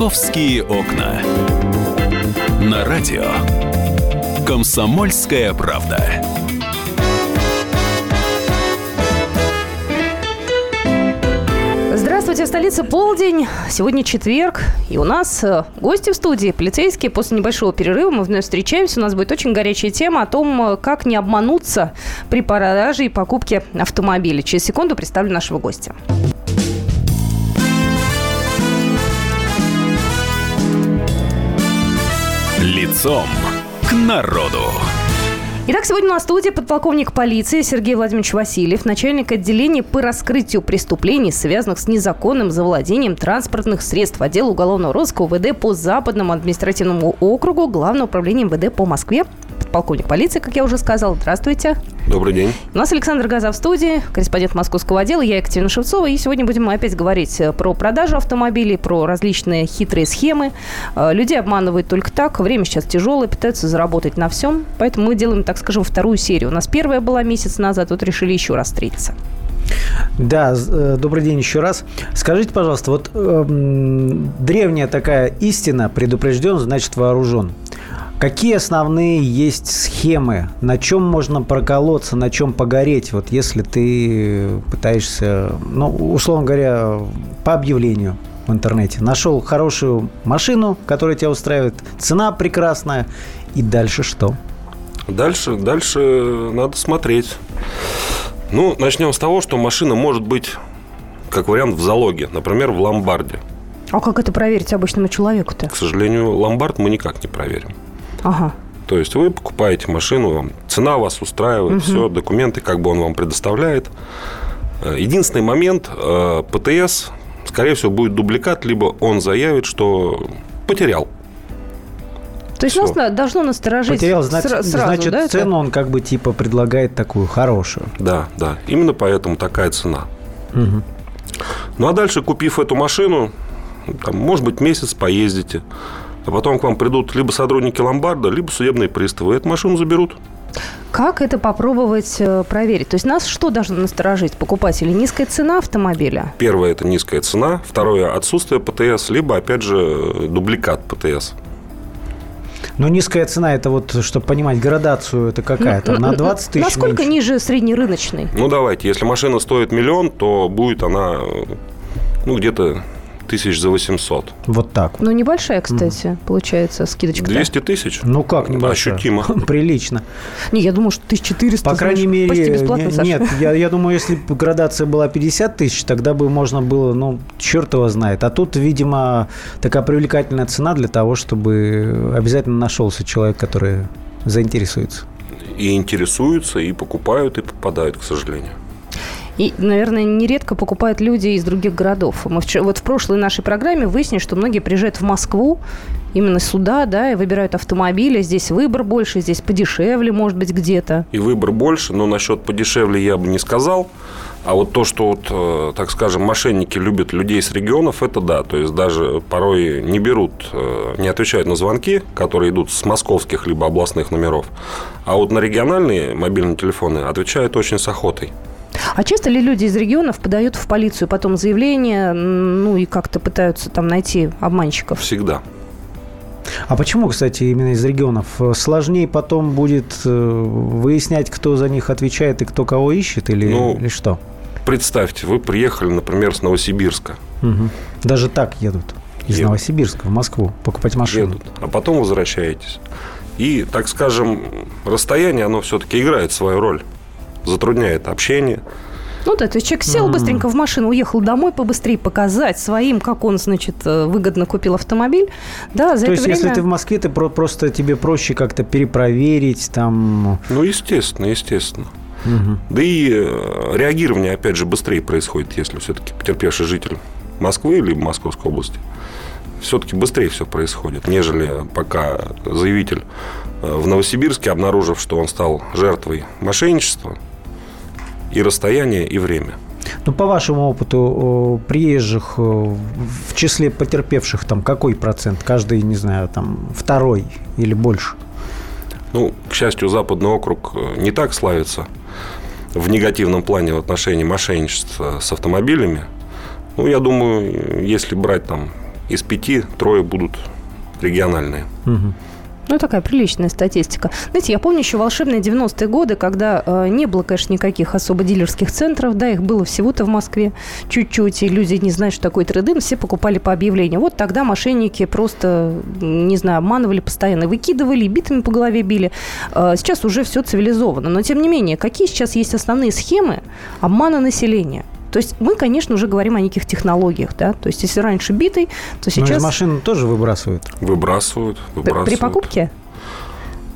Московские окна. На радио. Комсомольская правда. Здравствуйте, в столице полдень. Сегодня четверг, и у нас э, гости в студии, полицейские. После небольшого перерыва мы вновь встречаемся. У нас будет очень горячая тема о том, э, как не обмануться при продаже и покупке автомобиля. Через секунду представлю нашего гостя. Лицом к народу. Итак, сегодня у нас в студии подполковник полиции Сергей Владимирович Васильев, начальник отделения по раскрытию преступлений, связанных с незаконным завладением транспортных средств отдела уголовного розыска УВД по Западному административному округу Главного управления МВД по Москве полковник полиции, как я уже сказал. Здравствуйте. Добрый день. У нас Александр Газа в студии, корреспондент московского отдела. Я Екатерина Шевцова. И сегодня будем мы опять говорить э, про продажу автомобилей, про различные хитрые схемы. Э, людей обманывают только так. Время сейчас тяжелое, пытаются заработать на всем. Поэтому мы делаем, так скажем, вторую серию. У нас первая была месяц назад, вот решили еще раз встретиться. Да, э, добрый день еще раз. Скажите, пожалуйста, вот э, древняя такая истина, предупрежден, значит вооружен. Какие основные есть схемы? На чем можно проколоться, на чем погореть? Вот если ты пытаешься, ну, условно говоря, по объявлению в интернете. Нашел хорошую машину, которая тебя устраивает, цена прекрасная, и дальше что? Дальше, дальше надо смотреть. Ну, начнем с того, что машина может быть, как вариант, в залоге, например, в ломбарде. А как это проверить обычному человеку-то? К сожалению, ломбард мы никак не проверим. Ага. То есть вы покупаете машину, цена вас устраивает, угу. все, документы как бы он вам предоставляет. Э, единственный момент, э, ПТС, скорее всего, будет дубликат, либо он заявит, что потерял. То есть нас должно насторожить Потерял, значит, сразу, значит да, цену это? он как бы типа предлагает такую хорошую. Да, да. Именно поэтому такая цена. Угу. Ну а дальше, купив эту машину, там, может быть, месяц поездите, а потом к вам придут либо сотрудники ломбарда, либо судебные приставы, и эту машину заберут. Как это попробовать э, проверить? То есть нас что должно насторожить покупателей? Низкая цена автомобиля? Первое – это низкая цена. Второе – отсутствие ПТС, либо, опять же, дубликат ПТС. Но низкая цена, это вот, чтобы понимать, градацию, это какая-то? На 20 тысяч Насколько меньше? ниже среднерыночной? Ну, давайте. Если машина стоит миллион, то будет она, ну, где-то тысяч за 800. Вот так. Ну, небольшая, кстати, mm. получается скидочка. 200 тысяч? Ну, как небольшая? Ощутимо. Прилично. Не, я думаю, что 1400. По крайней мере, почти бесплатно, Саша. нет, я, я думаю, если бы градация была 50 тысяч, тогда бы можно было, ну, черт его знает. А тут, видимо, такая привлекательная цена для того, чтобы обязательно нашелся человек, который заинтересуется. И интересуются, и покупают, и попадают, к сожалению. И, наверное, нередко покупают люди из других городов. Мы вчера, вот в прошлой нашей программе выяснили, что многие приезжают в Москву именно сюда, да, и выбирают автомобили. Здесь выбор больше, здесь подешевле, может быть, где-то. И выбор больше, но насчет подешевле я бы не сказал. А вот то, что, вот, э, так скажем, мошенники любят людей с регионов, это да. То есть даже порой не берут, э, не отвечают на звонки, которые идут с московских либо областных номеров. А вот на региональные мобильные телефоны отвечают очень с охотой. А часто ли люди из регионов подают в полицию потом заявление, ну и как-то пытаются там найти обманщиков? Всегда. А почему, кстати, именно из регионов? Сложнее потом будет э, выяснять, кто за них отвечает и кто кого ищет, или, ну, или что? Представьте, вы приехали, например, с Новосибирска. Угу. Даже так едут из едут. Новосибирска в Москву покупать машину. Едут, а потом возвращаетесь. И, так скажем, расстояние, оно все-таки играет свою роль затрудняет общение. Ну да, то есть человек сел быстренько в машину, уехал домой побыстрее показать своим, как он, значит, э, выгодно купил автомобиль. Да, за то это есть, время... если ты в Москве, ты просто тебе проще как-то перепроверить там. Ну, естественно, естественно. Угу. Да и э, реагирование, опять же, быстрее происходит, если все-таки потерпевший житель Москвы или Московской области. Все-таки быстрее все происходит, нежели пока заявитель э, в Новосибирске, обнаружив, что он стал жертвой мошенничества, и расстояние, и время. Ну, по вашему опыту, приезжих в числе потерпевших там какой процент? Каждый, не знаю, там второй или больше? Ну, к счастью, Западный округ э, не так славится в негативном плане в отношении мошенничества с автомобилями. Ну, я думаю, если брать там из пяти трое будут региональные. Угу. Ну, такая приличная статистика. Знаете, я помню еще волшебные 90-е годы, когда э, не было, конечно, никаких особо дилерских центров, да, их было всего-то в Москве чуть-чуть, и люди не знают, что такое трейдин, все покупали по объявлению. Вот тогда мошенники просто, не знаю, обманывали постоянно, выкидывали, битами по голове били. Э, сейчас уже все цивилизовано, но тем не менее, какие сейчас есть основные схемы обмана населения? То есть мы, конечно, уже говорим о неких технологиях, да. То есть если раньше битый, то сейчас... Но из машины тоже выбрасывают. Выбрасывают, выбрасывают. При покупке?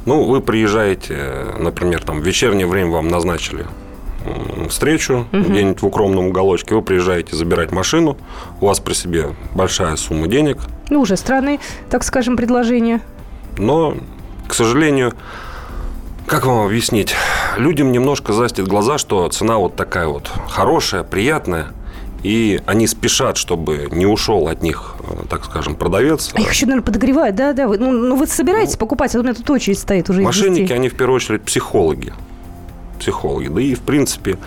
Ну, вы приезжаете, например, там в вечернее время вам назначили встречу угу. где-нибудь в укромном уголочке, вы приезжаете забирать машину, у вас при себе большая сумма денег. Ну, уже странные, так скажем, предложения. Но, к сожалению, как вам объяснить? Людям немножко застит глаза, что цена вот такая вот хорошая, приятная, и они спешат, чтобы не ушел от них, э, так скажем, продавец. А их еще, наверное, подогревают, да, да. Вы, ну, ну, вы собираетесь ну, покупать, а у меня тут очередь стоит уже. Мошенники, они в первую очередь психологи. Психологи. Да и, в принципе,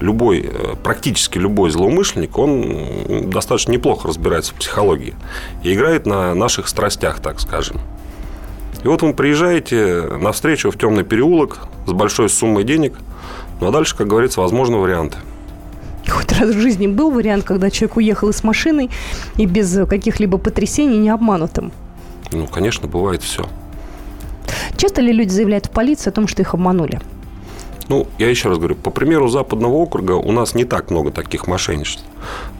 любой, э, практически любой злоумышленник, он достаточно неплохо разбирается в психологии и играет на наших страстях, так скажем. И вот вы приезжаете на встречу в темный переулок с большой суммой денег, ну а дальше, как говорится, возможны варианты. Хоть раз в жизни был вариант, когда человек уехал с машиной и без каких-либо потрясений не обманутым? Ну, конечно, бывает все. Часто ли люди заявляют в полицию о том, что их обманули? Ну, я еще раз говорю, по примеру Западного округа у нас не так много таких мошенничеств.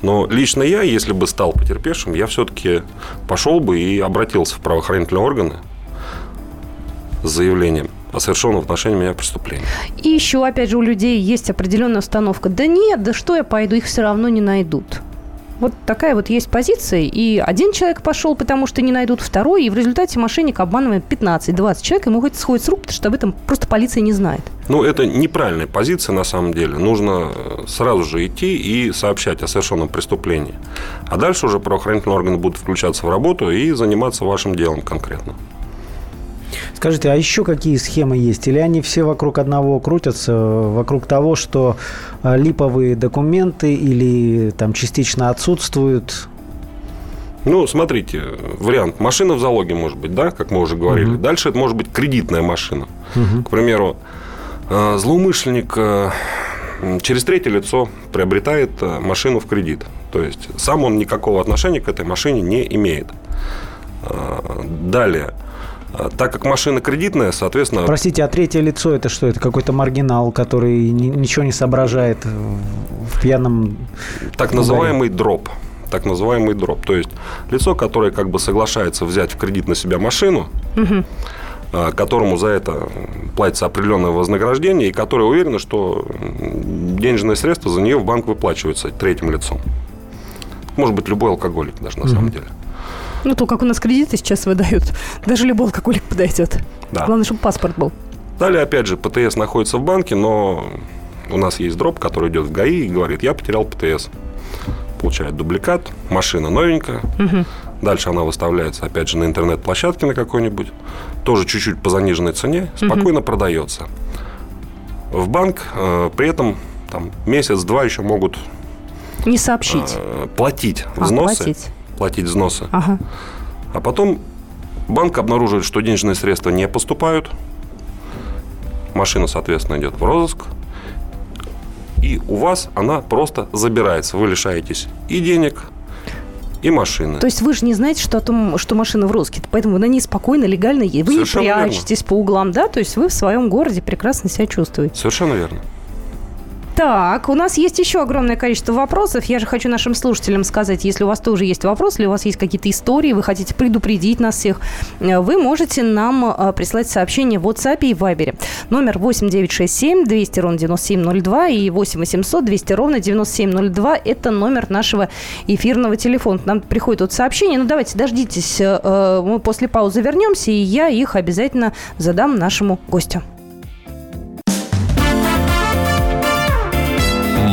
Но лично я, если бы стал потерпевшим, я все-таки пошел бы и обратился в правоохранительные органы, с заявлением о совершенном в отношении меня преступлении. И еще, опять же, у людей есть определенная установка. Да нет, да что я пойду, их все равно не найдут. Вот такая вот есть позиция. И один человек пошел, потому что не найдут второй, и в результате мошенник обманывает 15-20 человек, ему хоть сходит с рук, потому что об этом просто полиция не знает. Ну, это неправильная позиция на самом деле. Нужно э, сразу же идти и сообщать о совершенном преступлении. А дальше уже правоохранительные органы будут включаться в работу и заниматься вашим делом конкретно. Скажите, а еще какие схемы есть? Или они все вокруг одного крутятся, вокруг того, что а, липовые документы или там частично отсутствуют? Ну, смотрите, вариант. Машина в залоге может быть, да, как мы уже говорили. Угу. Дальше это может быть кредитная машина. Угу. К примеру, а, злоумышленник а, через третье лицо приобретает машину в кредит. То есть сам он никакого отношения к этой машине не имеет. Далее – так как машина кредитная, соответственно... Простите, а третье лицо это что? Это какой-то маргинал, который ничего не соображает в пьяном... Так называемый дроп. Так называемый дроп. То есть лицо, которое как бы соглашается взять в кредит на себя машину, угу которому за это платится определенное вознаграждение, и которое уверено, что денежные средства за нее в банк выплачиваются третьим лицом. Может быть, любой алкоголик даже на угу. самом деле. Ну, то, как у нас кредиты сейчас выдают, даже любой алкоголик подойдет. Да. Главное, чтобы паспорт был. Далее, опять же, ПТС находится в банке, но у нас есть дроп, который идет в ГАИ и говорит, я потерял ПТС. Получает дубликат, машина новенькая. Угу. Дальше она выставляется, опять же, на интернет-площадке на какой-нибудь. Тоже чуть-чуть по заниженной цене. Спокойно угу. продается. В банк э, при этом там, месяц-два еще могут не сообщить. Э, платить а, взносы. Платить платить взносы. Ага. А потом банк обнаруживает, что денежные средства не поступают. Машина, соответственно, идет в розыск. И у вас она просто забирается. Вы лишаетесь и денег, и машины. То есть вы же не знаете, что, о том, что машина в розыске, поэтому вы на ней спокойно, легально едете. Вы Совершенно не прячетесь верно. по углам, да? То есть вы в своем городе прекрасно себя чувствуете. Совершенно верно. Так, у нас есть еще огромное количество вопросов. Я же хочу нашим слушателям сказать, если у вас тоже есть вопрос, или у вас есть какие-то истории, вы хотите предупредить нас всех, э, вы можете нам э, прислать сообщение в WhatsApp и Viber. Номер 8967 200 ровно 9702 и 8 800 200 ровно 9702. Это номер нашего эфирного телефона. Нам приходит вот сообщение. Ну, давайте, дождитесь. Э, мы после паузы вернемся, и я их обязательно задам нашему гостю.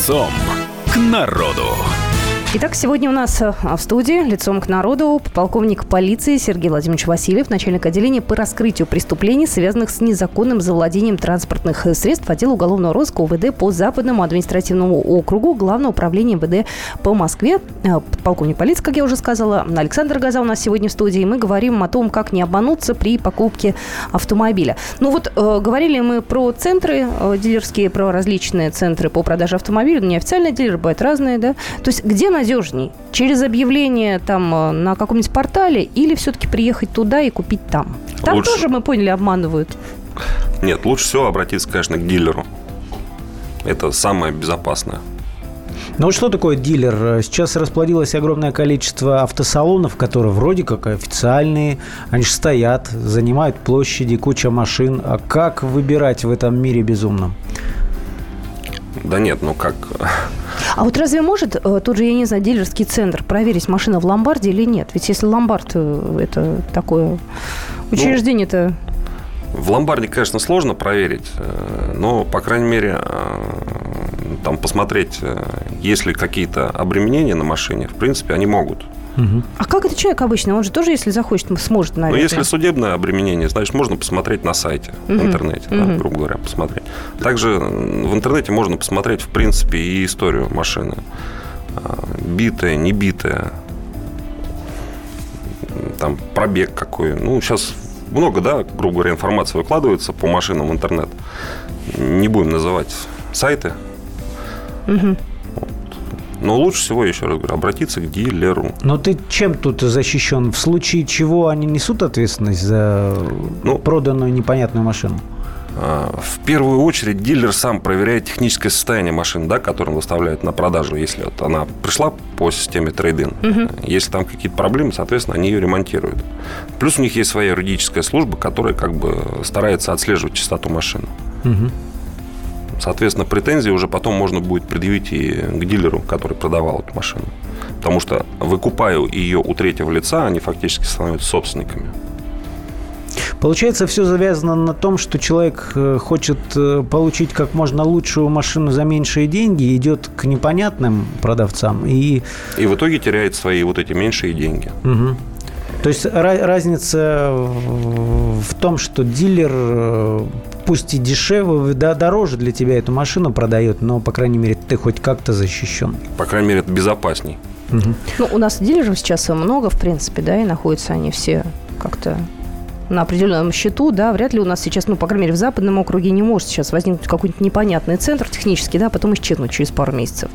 Лицом к народу. Итак, сегодня у нас э, в студии лицом к народу полковник полиции Сергей Владимирович Васильев, начальник отделения по раскрытию преступлений, связанных с незаконным завладением транспортных средств отдела уголовного розыска УВД по Западному административному округу Главного управления МВД по Москве. Э, полковник полиции, как я уже сказала, Александр Газа у нас сегодня в студии. Мы говорим о том, как не обмануться при покупке автомобиля. Ну вот, э, говорили мы про центры э, дилерские, про различные центры по продаже автомобилей. Неофициальные дилеры бывают разные, да? То есть где надежней? Через объявление там э, на каком-нибудь портале или все-таки приехать туда и купить там? Там Лучше. тоже, мы поняли, обманывают. Нет, лучше всего обратиться, конечно, к дилеру. Это самое безопасное. Ну вот что такое дилер? Сейчас расплодилось огромное количество автосалонов, которые вроде как официальные. Они же стоят, занимают площади, куча машин. А как выбирать в этом мире безумном? Да нет, ну как... А вот разве может э, тот же, я не знаю, дилерский центр проверить, машина в ломбарде или нет? Ведь если ломбард э, это такое учреждение-то... В ломбарде, конечно, сложно проверить, э, но, по крайней мере, там посмотреть, есть ли какие-то обременения на машине, в принципе, они могут. А как это человек обычно? Он же тоже, если захочет, сможет, Но наверное. если судебное обременение, значит, можно посмотреть на сайте, в Мгм. интернете, да, Мгм. грубо говоря, посмотреть. Также в интернете можно посмотреть, в принципе, и историю машины. А, Битая, не битая, там пробег какой. Ну, сейчас много, да, грубо говоря, информации выкладывается по машинам в интернет. Не будем называть сайты. Мгм. Но лучше всего, еще раз говорю, обратиться к дилеру. Но ты чем тут защищен? В случае чего они несут ответственность за Ну, проданную непонятную машину? А, В первую очередь дилер сам проверяет техническое состояние машины, да, которую он выставляет на продажу, если вот она пришла по системе трейдин. Если там какие-то проблемы, соответственно, они ее ремонтируют. Плюс у них есть своя юридическая служба, которая как бы старается отслеживать чистоту машины. Мгм. Соответственно, претензии уже потом можно будет предъявить и к дилеру, который продавал эту машину. Потому что, выкупая ее у третьего лица, они фактически становятся собственниками. Получается, все завязано на том, что человек э, хочет э, получить как можно лучшую машину за меньшие деньги, идет к непонятным продавцам и И в итоге теряет свои вот эти меньшие деньги. Мгм. То есть ра- разница в в том, что дилер, э, пусть и дешевле, да, дороже для тебя эту машину продает, но, по крайней мере, ты хоть как-то защищен. По крайней мере, это безопасней. Мгм. Ну, у нас дилеров сейчас много, в принципе, да, и находятся они все как-то на определенном счету, да, вряд ли у нас сейчас, ну, по крайней мере, в западном округе не может сейчас возникнуть какой-нибудь непонятный центр технический, да, а потом исчезнуть через пару месяцев.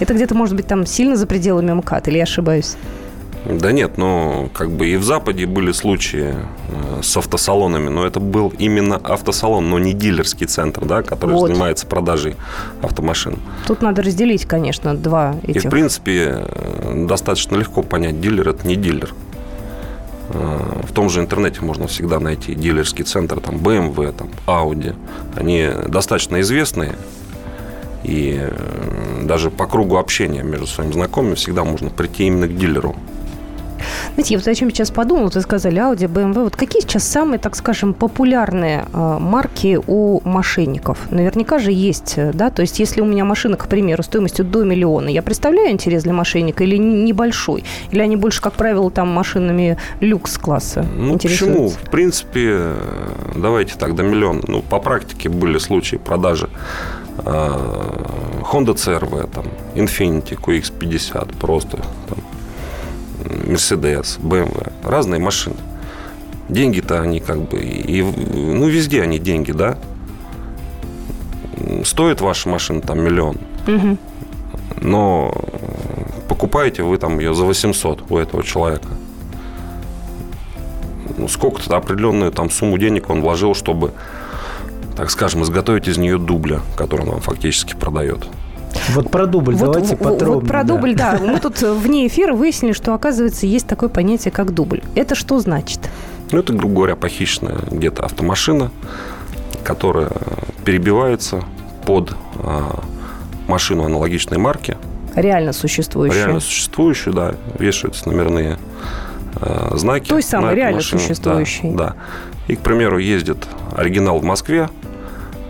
Это где-то, может быть, там сильно за пределами МКАД, или я ошибаюсь? Да нет, ну, как бы и в Западе были случаи э, с автосалонами, но это был именно автосалон, но не дилерский центр, да, который Вот. занимается продажей автомашин. Тут надо разделить, конечно, два И, этих. в принципе, э, достаточно легко понять, дилер – это не дилер. Э, В том же интернете можно всегда найти дилерский центр, там, BMW, там, Audi. Они достаточно известные, и даже по кругу общения между своими знакомыми всегда можно прийти именно к дилеру. Знаете, я вот о чем сейчас подумала, вот вы сказали Audi, BMW. Вот какие сейчас самые, так скажем, популярные э, марки у мошенников? Наверняка же есть, да? То есть, если у меня машина, к примеру, стоимостью до миллиона, я представляю интерес для мошенника или небольшой? Или они больше, как правило, там машинами люкс-класса Ну, почему? В принципе, давайте так, до миллиона. Ну, по практике были случаи продажи э, Honda CRV, там, Infiniti, QX50, просто там, Mercedes, BMW, разные машины. деньги-то они как бы, и, ну, везде они деньги, да? Стоит ваша машина там миллион, угу. но покупаете вы там ее за 800 у этого человека. Ну, сколько-то определенную там сумму денег он вложил, чтобы, так скажем, изготовить из нее дубля, который он вам фактически продает. Вот про дубль вот, давайте подробнее. Вот про да. дубль, да. Мы тут вне эфира выяснили, что, оказывается, есть такое понятие, как дубль. Это что значит? Ну, это, грубо говоря, похищенная где-то автомашина, которая перебивается под а, машину аналогичной марки. Реально существующую. Реально существующую, да. Вешаются номерные а, знаки. Той самой реально машину. существующей. Да, да. И, к примеру, ездит оригинал в Москве,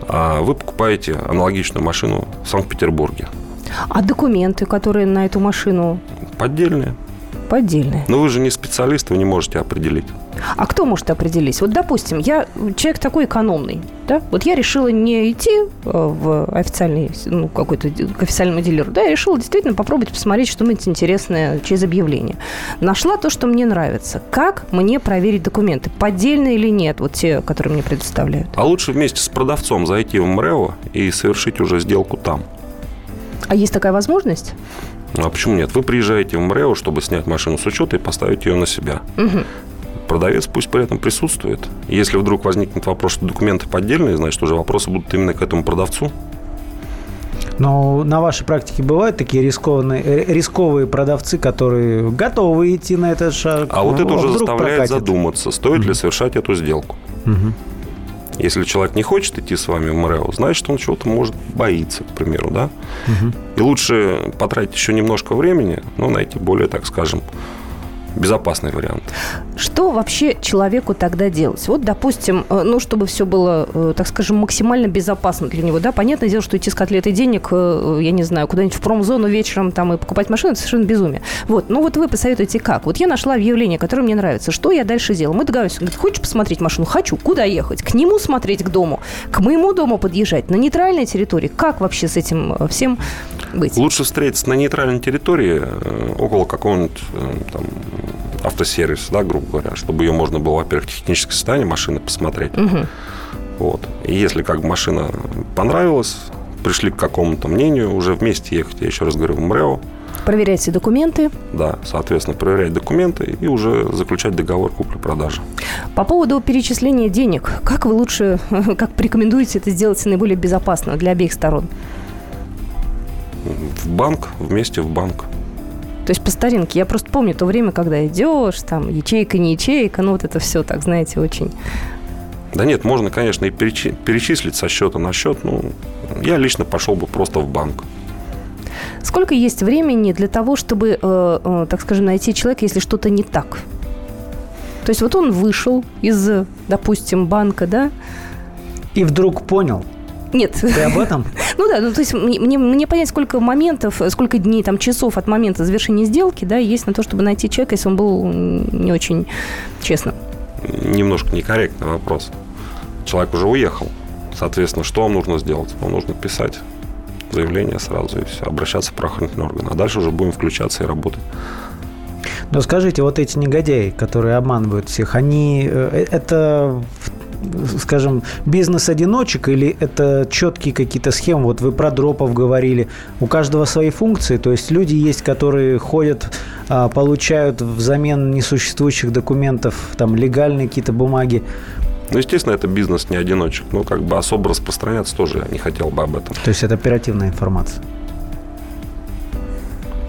вы покупаете аналогичную машину в Санкт-Петербурге. А документы, которые на эту машину? Поддельные. Поддельные. Но вы же не специалист, вы не можете определить. А кто может определить? Вот, допустим, я человек такой экономный, да? Вот я решила не идти э, в официальный, ну, какой-то к официальному дилеру, да, я решила действительно попробовать посмотреть что-нибудь интересное через объявление. Нашла то, что мне нравится. Как мне проверить документы? Поддельные или нет? Вот те, которые мне предоставляют. А лучше вместе с продавцом зайти в МРЭО и совершить уже сделку там. А есть такая возможность? Ну, а почему нет? Вы приезжаете в МРЭО, чтобы снять машину с учета и поставить ее на себя. Угу. Продавец пусть при этом присутствует. Если вдруг возникнет вопрос, что документы поддельные, значит, уже вопросы будут именно к этому продавцу. Но на вашей практике бывают такие рискованные, э, рисковые продавцы, которые готовы идти на этот шаг? А вот это а уже заставляет прокатит. задуматься, стоит угу. ли совершать эту сделку. Угу. Если человек не хочет идти с вами в МРЭО, значит, он чего-то может боится, к примеру, да? Угу. И лучше потратить еще немножко времени, но найти более, так скажем, безопасный вариант. Что вообще человеку тогда делать? Вот, допустим, э, ну, чтобы все было, э, так скажем, максимально безопасно для него, да, понятное дело, что идти с котлетой денег, э, я не знаю, куда-нибудь в промзону вечером там и покупать машину, это совершенно безумие. Вот, ну вот вы посоветуете как? Вот я нашла объявление, которое мне нравится. Что я дальше делаю? Мы договариваемся. Говорит, хочешь посмотреть машину? Хочу. Куда ехать? К нему смотреть, к дому? К моему дому подъезжать? На нейтральной территории? Как вообще с этим всем быть? Лучше встретиться на нейтральной территории, около какого-нибудь там автосервис, да, грубо говоря, чтобы ее можно было, во-первых, техническое состояние машины посмотреть. Угу. Вот. И если как бы машина понравилась, пришли к какому-то мнению, уже вместе ехать, я еще раз говорю, в МРЭО. Проверять все документы. Да, соответственно, проверять документы и уже заключать договор купли-продажи. По поводу перечисления денег, как вы лучше, как порекомендуете это сделать наиболее безопасно для обеих сторон? В банк, вместе в банк. То есть по старинке. Я просто помню то время, когда идешь, там, ячейка, не ячейка, ну вот это все так, знаете, очень... Да нет, можно, конечно, и перечислить со счета на счет. Ну, я лично пошел бы просто в банк. Сколько есть времени для того, чтобы, э, э, так скажем, найти человека, если что-то не так? То есть вот он вышел из, допустим, банка, да? И вдруг понял, нет. Ты об этом? Ну да, ну то есть мне, мне понять, сколько моментов, сколько дней, там, часов от момента завершения сделки, да, есть на то, чтобы найти человека, если он был не очень честным. Немножко некорректный вопрос. Человек уже уехал. Соответственно, что вам нужно сделать? Вам нужно писать заявление сразу и все, обращаться в правоохранительные органы. А дальше уже будем включаться и работать. Но скажите, вот эти негодяи, которые обманывают всех, они э, это скажем, бизнес-одиночек или это четкие какие-то схемы? Вот вы про дропов говорили. У каждого свои функции. То есть люди есть, которые ходят, а, получают взамен несуществующих документов там легальные какие-то бумаги. Ну, естественно, это бизнес не одиночек. Но как бы особо распространяться тоже я не хотел бы об этом. То есть это оперативная информация?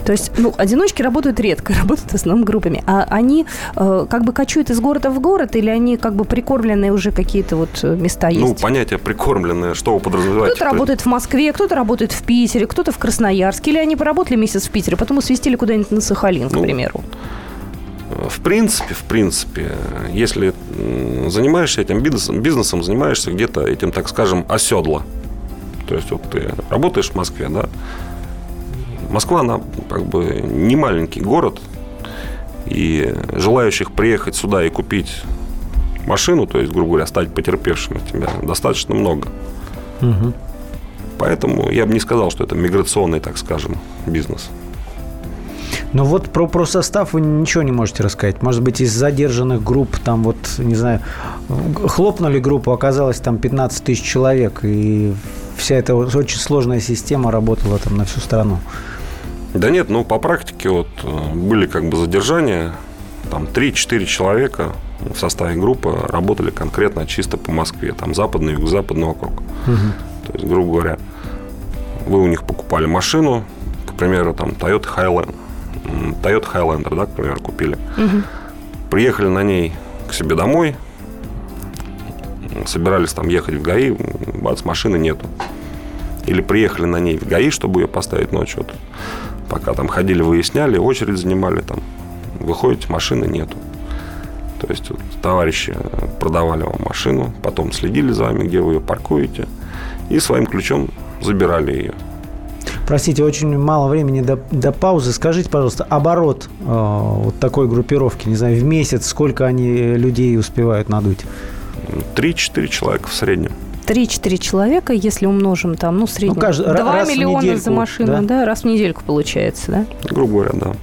То есть, ну, одиночки работают редко, работают в основном группами. А они э, как бы кочуют из города в город или они как бы прикормленные уже какие-то вот э, места ну, есть? Ну, понятие прикормленное, что вы подразумеваете? Кто-то работает в Москве, кто-то работает в Питере, кто-то в Красноярске. Или они поработали месяц в Питере, потом свистили куда-нибудь на Сахалин, к ну, примеру. В принципе, в принципе, если занимаешься этим бизнесом, бизнесом занимаешься где-то этим, так скажем, оседло. То есть вот ты работаешь в Москве, да, Москва, она как бы не маленький город, и желающих приехать сюда и купить машину, то есть, грубо говоря, стать потерпевшим от тебя, достаточно много. Угу. Поэтому я бы не сказал, что это миграционный, так скажем, бизнес. Но вот про, про состав вы ничего не можете рассказать. Может быть, из задержанных групп, там вот, не знаю, хлопнули группу, оказалось там 15 тысяч человек, и вся эта очень сложная система работала там на всю страну. Да нет, ну по практике вот э, были как бы задержания, там 3-4 человека в составе группы работали конкретно чисто по Москве, там западный, юго-западный округ. Угу. То есть, грубо говоря, вы у них покупали машину, к примеру, там Toyota Highland, Toyota Highlander, да, к примеру, купили. Угу. Приехали на ней к себе домой, собирались там ехать в ГАИ, бац, машины нету. Или приехали на ней в ГАИ, чтобы ее поставить ночью. Вот, пока там ходили, выясняли, очередь занимали там. Выходите, машины нету. То есть вот, товарищи продавали вам машину, потом следили за вами, где вы ее паркуете, и своим ключом забирали ее. Простите, очень мало времени до, до паузы. Скажите, пожалуйста, оборот э, вот такой группировки, не знаю, в месяц сколько они людей успевают надуть? 3-4 человека в среднем. 3-4 человека, если умножим там, ну, среднем, ну, каждый, 2 миллиона недельку, за машину, да? да, раз в недельку получается, да? Грубо говоря, да.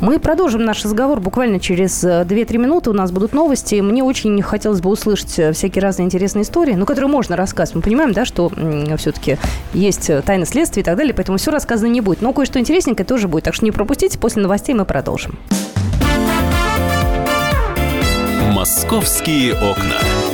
Мы продолжим наш разговор буквально через 2-3 э, минуты. У нас будут новости. Мне очень хотелось бы услышать э, всякие разные интересные истории, ну, которые можно рассказывать. Мы понимаем, да, что все-таки есть э, тайны следствия и так далее, поэтому все рассказано не будет. Но кое-что интересненькое тоже будет. Так что не пропустите. После новостей мы продолжим. «Московские окна».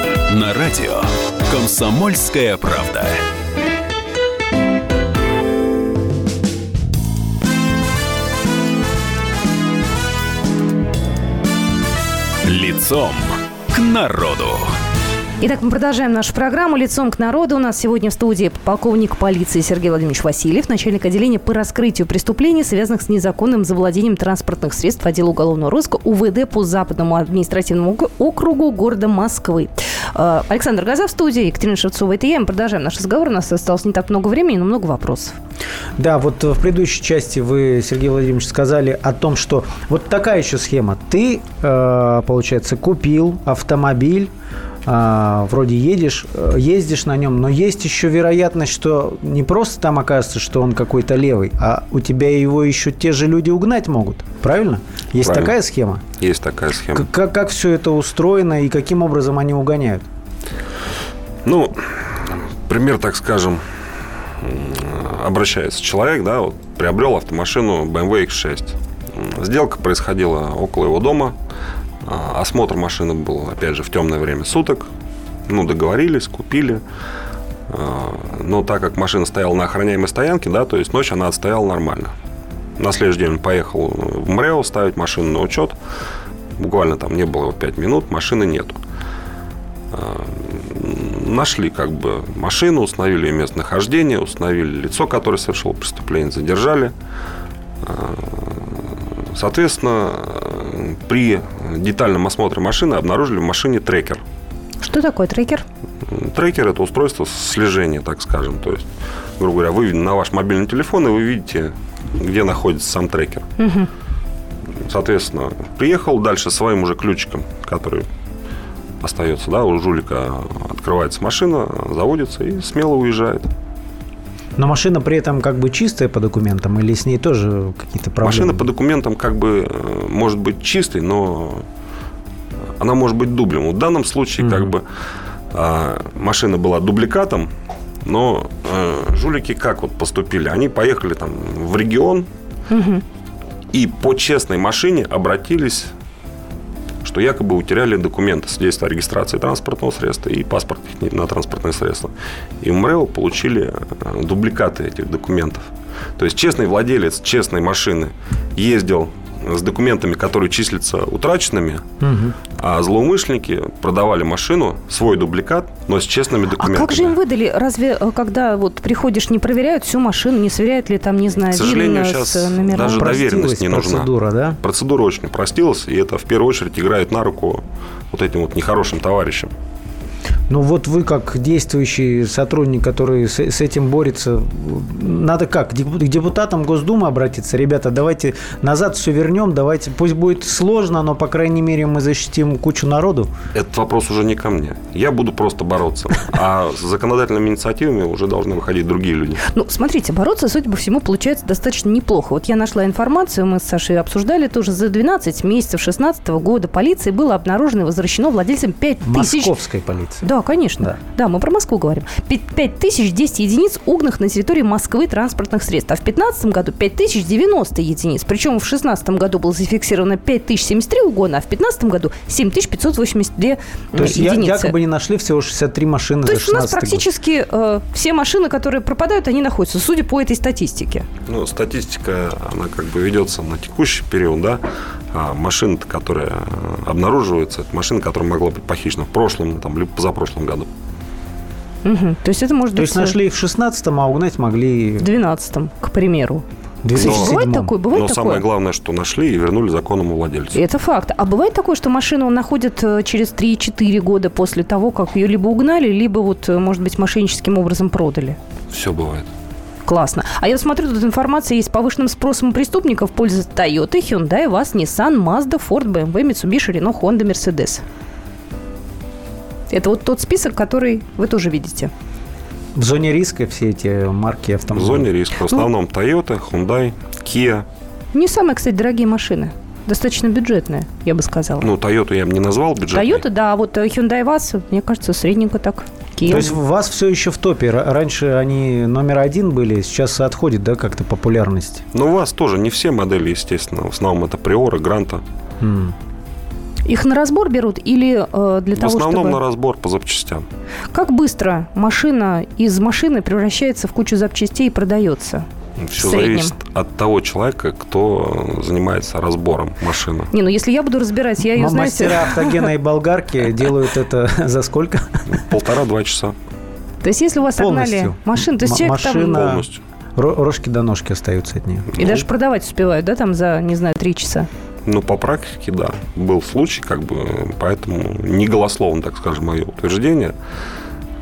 на радио «Комсомольская правда». Лицом к народу. Итак, мы продолжаем нашу программу «Лицом к народу». У нас сегодня в студии полковник полиции Сергей Владимирович Васильев, начальник отделения по раскрытию преступлений, связанных с незаконным завладением транспортных средств отдела уголовного розыска УВД по Западному административному округу города Москвы. Э, Александр Газа в студии, Екатерина Шевцова, это я. Мы продолжаем наш разговор. У нас осталось не так много времени, но много вопросов. Да, вот в предыдущей части вы, Сергей Владимирович, сказали о том, что вот такая еще схема. Ты, э, получается, купил автомобиль, а, вроде едешь, э, ездишь на нем, но есть еще вероятность, что не просто там окажется, что он какой-то левый, а у тебя его еще те же люди угнать могут. Правильно? Есть Правильно. такая схема? Есть такая схема. Как, как все это устроено и каким образом они угоняют? Ну, пример, так скажем, обращается человек, да, вот, приобрел автомашину BMW X6. Сделка происходила около его дома – осмотр машины был, опять же, в темное время суток. Ну, договорились, купили. А, но так как машина стояла на охраняемой стоянке, да, то есть ночь она отстояла нормально. На следующий день он поехал в МРЭО ставить машину на учет. Буквально там не было 5 минут, машины нету. А, нашли как бы машину, установили ее местонахождение, установили лицо, которое совершило преступление, задержали. Соответственно, при детальном осмотре машины обнаружили в машине трекер. Что такое трекер? Трекер – это устройство слежения, так скажем. То есть, грубо говоря, вы на ваш мобильный телефон, и вы видите, где находится сам трекер. Угу. Соответственно, приехал дальше своим уже ключиком, который остается, да, у жулика открывается машина, заводится и смело уезжает. Но машина при этом как бы чистая по документам или с ней тоже какие-то проблемы? Машина по документам как бы э, может быть чистой, но она может быть дублем. В данном случае mm-hmm. как бы а, машина была дубликатом, но а, жулики как вот поступили? Они поехали там в регион mm-hmm. и по честной машине обратились что якобы утеряли документы свидетельства о регистрации транспортного средства и паспорт на транспортное средство. И в МРЭО получили э, дубликаты этих документов. То есть честный владелец честной машины ездил с документами, которые числятся утраченными, а злоумышленники продавали машину, свой дубликат, но с честными А документами. как же им выдали? Разве э, когда вот приходишь, не проверяют всю машину, не сверяют ли там, не знаю, К сожалению, сейчас э, даже доверенность не нужна. процедура, да? Процедура очень упростилась, и это в первую очередь играет на руку вот этим вот нехорошим товарищам. Ну вот вы как действующий сотрудник, который с, с этим борется, надо как? К деп- к депутатам Госдумы обратиться? Ребята, давайте назад все вернем, давайте, пусть будет сложно, но, по крайней мере, мы защитим кучу народу. Этот вопрос уже не ко мне. Я буду просто бороться. А с законодательными инициативами уже должны выходить другие люди. Ну, смотрите, бороться, судя по всему, получается достаточно неплохо. Вот я нашла информацию, мы с Сашей обсуждали тоже, за 12 месяцев 2016 года полиции было обнаружено и возвращено владельцам 5 тысяч... Московской полиции. Да, конечно. Да. Да. мы про Москву говорим. 5010 единиц угнанных на территории Москвы транспортных средств. А в 2015 году 5090 единиц. Причем в 2016 году было зафиксировано 5073 угона, а в 2015 году 7582 То есть единицы. якобы не нашли всего 63 машины То за есть у нас 16 год. практически э, все машины, которые пропадают, они находятся, судя по этой статистике. Ну, статистика, она как бы ведется на текущий период, да. А машина, которая э, обнаруживается, это машина, которая могла быть похищена в прошлом, там, либо позапрошлом году. Мгм. То есть это может То быть есть нашли их в 16-м, а угнать могли в 12 к примеру. в Кстати, 2007 бывает такое? Бывает Но такое? самое главное, что нашли и вернули законному владельцу. Это факт. А бывает такое, что машину находят э, через 3-4 года после того, как ее либо угнали, либо вот, э, может быть, мошенническим образом продали? Все бывает. Классно. А я смотрю, тут информация есть с повышенным спросом у преступников в пользу Toyota, Hyundai, ВАЗ, Nissan, Mazda, Ford, BMW, Mitsubishi, Renault, Honda, Mercedes. Это вот тот список, который вы тоже видите. В зоне риска все эти марки В автомобилей. зоне риска. В основном Toyota, Hyundai, Kia. Не самые, кстати, дорогие машины. Достаточно бюджетные, я бы сказала. Ну, Toyota я бы не назвал бюджетной. Toyota, да, а вот э, Hyundai ВАЗ, мне кажется, средненько так. Kia. То есть вас все еще в топе. Раньше они номер один были, сейчас отходит, да, как-то популярность. Но у вас тоже не все модели, естественно. В основном это Приора, Гранта. М. Их на разбор берут или э, для В того, основном чтобы... на разбор по запчастям. Как быстро машина из машины превращается в кучу запчастей и продается? Все В среднем. зависит от того человека, кто занимается разбором машины. Не, ну если я буду разбирать, я ее, М- знаете... Мастера автогена и болгарки делают это за сколько? Полтора-два часа То есть если у вас согнали Полностью. машину, то есть человек там... полностью. Ро- Рожки до ножки остаются от нее. И даже продавать успевают, да, там за, не знаю, три часа? Ну, по практике, да. Был случай, как бы, поэтому не голословно, так скажем, мое утверждение.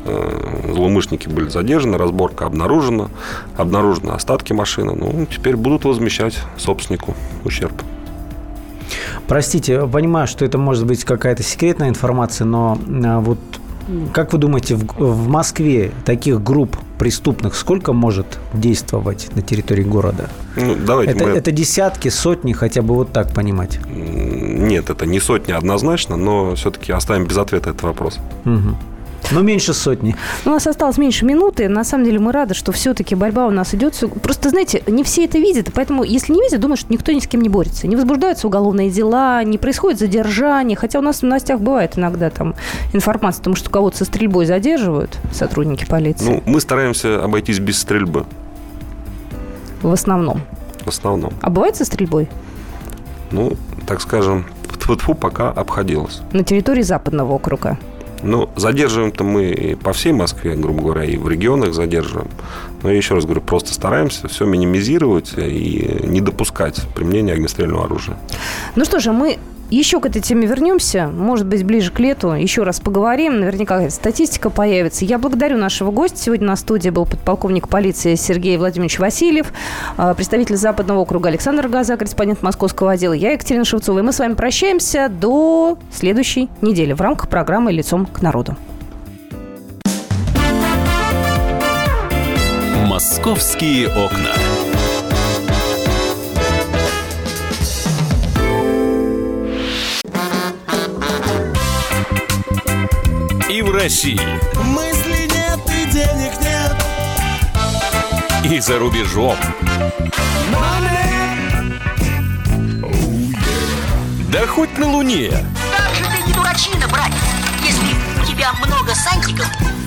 Э, Злоумышленники были задержаны, разборка обнаружена, обнаружены остатки машины. Ну, теперь будут возмещать собственнику ущерб. Простите, понимаю, что это может быть какая-то секретная информация, но а, вот как вы думаете, в, в Москве таких групп преступных сколько может действовать на территории города? Ну, давайте Это, мы... это десятки, сотни, хотя бы вот так понимать. Нет, это не сотня однозначно, но все-таки оставим без ответа этот вопрос. Мгм. Но меньше сотни. Ну, У нас осталось меньше минуты. На самом деле мы рады, что все-таки борьба у нас идет. Просто, знаете, не все это видят, и поэтому, если не видят, думают, что никто ни с кем не борется. Не возбуждаются уголовные дела, не происходит задержание. Хотя у нас в новостях бывает иногда там информация о том, что кого-то со стрельбой задерживают сотрудники полиции. Ну, мы стараемся обойтись без стрельбы в основном. в основном. А бывает со стрельбой? Ну, так скажем, тьфу пока обходилось. На территории западного округа. Ну, задерживаем-то мы по всей Москве, грубо говоря, и в регионах задерживаем. Но я еще раз говорю, просто стараемся все минимизировать и не допускать применения огнестрельного оружия. Ну что же, мы еще к этой теме вернемся. Может быть, ближе к лету. Еще раз поговорим. Наверняка статистика появится. Я благодарю нашего гостя. Сегодня на студии был подполковник полиции Сергей Владимирович Васильев, а, представитель Западного округа Александр Газа, корреспондент московского отдела. Я Екатерина Шевцова. И мы с вами прощаемся до следующей недели в рамках программы «Лицом к народу». «Московские окна». И в России, Мысли нет и денег нет. и за рубежом. Да хоть на Луне. Как же ты не дурачина, братец, если у тебя много сантиков,